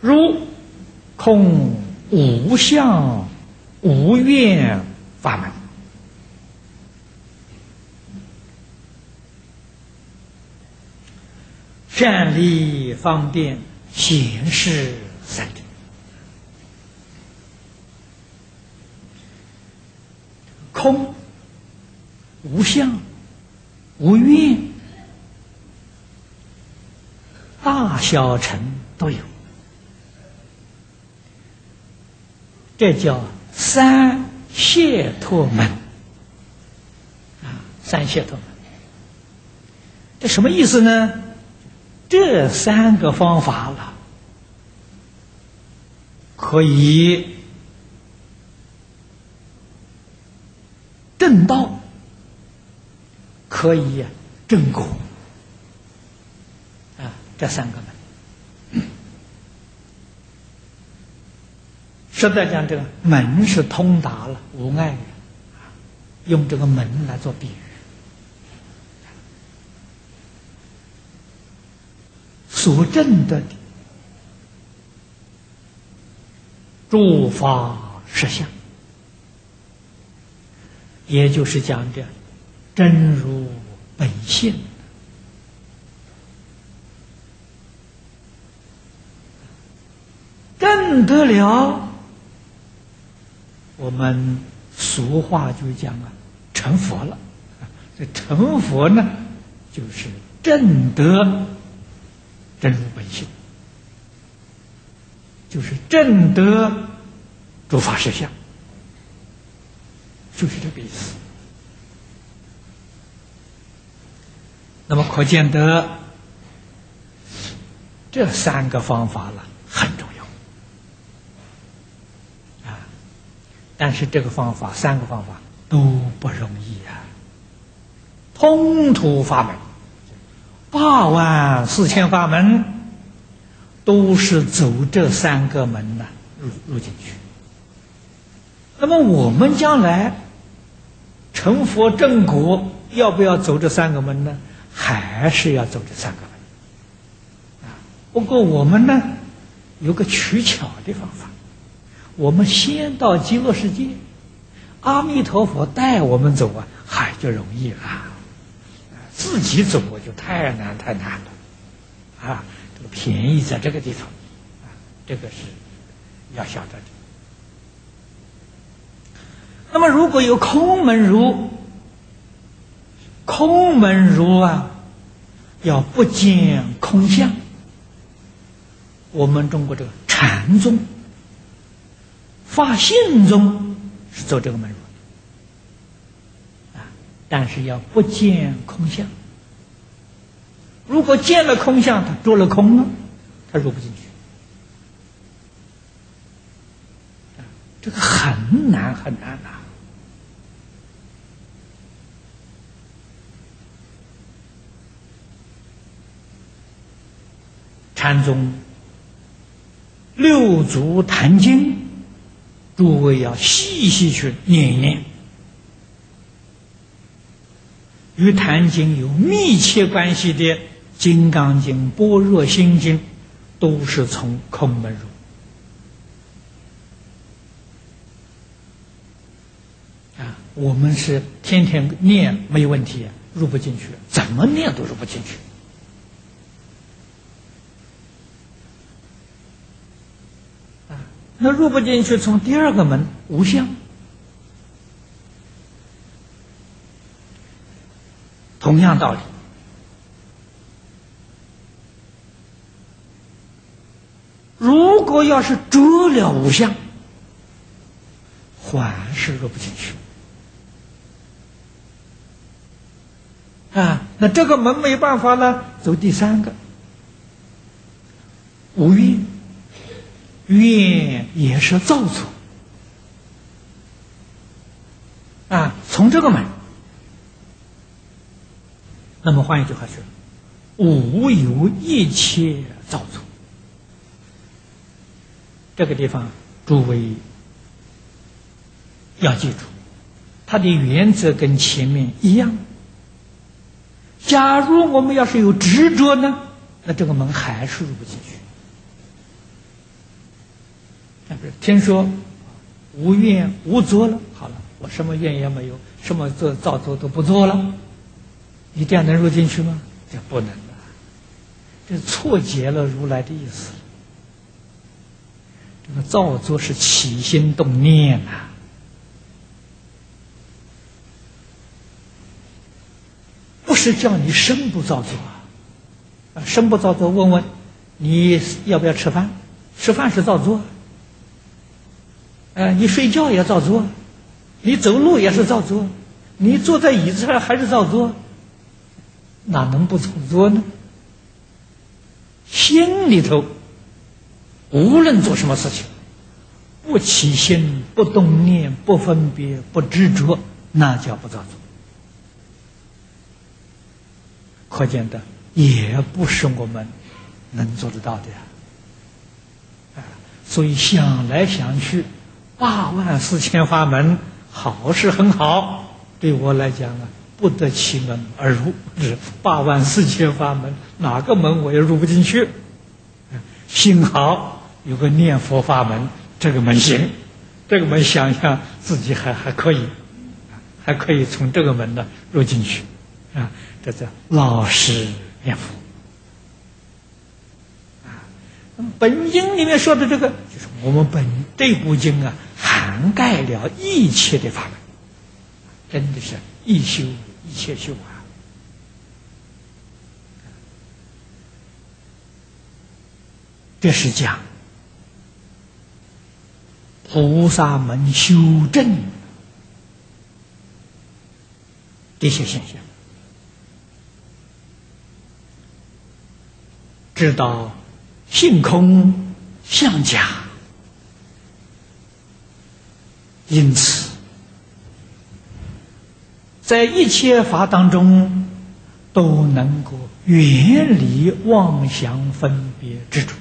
如空无相无愿法门，善利方便显示三者。空无相无愿，大小乘都有，这叫三解脱门啊！三解脱门，这什么意思呢？这三个方法了，可以。正道可以正果啊，这三个门。实在讲，这个门是通达了，无碍的，用这个门来做比喻。所证的诸法实相。也就是讲的真如本性，证得了，我们俗话就讲啊，成佛了。这成佛呢，就是正得真如本性，就是正得诸法实相。就是这个意思。那么可见得这三个方法了很重要啊！但是这个方法三个方法都不容易啊。通途法门，八万四千法门，都是走这三个门呢入入进去。那么我们将来。成佛正果要不要走这三个门呢？还是要走这三个门？啊，不过我们呢有个取巧的方法，我们先到极乐世界，阿弥陀佛带我们走啊，嗨就容易了。自己走我就太难太难了，啊，这个便宜在这个地方，啊，这个是要晓得的。那么，如果有空门如空门如啊，要不见空相。我们中国这个禅宗、发性宗是走这个门路啊，但是要不见空相。如果见了空相，他着了空了，他入不进去。这个很难很难呐。禅宗六祖坛经，诸位要细细去念一念。与坛经有密切关系的《金刚经》《般若心经》，都是从空门入。啊，我们是天天念没有问题，入不进去，怎么念都入不进去。那入不进去，从第二个门无相，同样道理。如果要是着了无相，还是入不进去。啊，那这个门没办法了，走第三个无愿。愿也是造作啊，从这个门。那么换一句话说，无有一切造作。这个地方，诸位要记住，它的原则跟前面一样。假如我们要是有执着呢，那这个门还是入不进去。听说无愿无作了，好了，我什么愿也没有，什么做造作都不做了，你这样能入进去吗？这不能的，这错解了如来的意思。这个造作是起心动念呐，不是叫你身不造作啊，身不造作。问问你要不要吃饭？吃饭是造作。呃，你睡觉也照做，你走路也是照做，你坐在椅子上还是照做，哪能不照做呢？心里头无论做什么事情，不起心、不动念、不分别、不执着，那叫不造作。可见的也不是我们能做得到的呀。所以想来想去。八万四千法门，好是很好，对我来讲啊，不得其门而入。是八万四千法门，哪个门我也入不进去。幸好有个念佛法门，这个门行，这个门想想自己还还可以，还可以从这个门呢入进去。啊，这叫老实念佛。啊，本经里面说的这个，就是我们本这部经啊。涵盖了一切的法门，真的是一修一切修啊！这是讲菩萨们修正这些现象，知道性空相假。因此，在一切法当中，都能够远离妄想分别执着。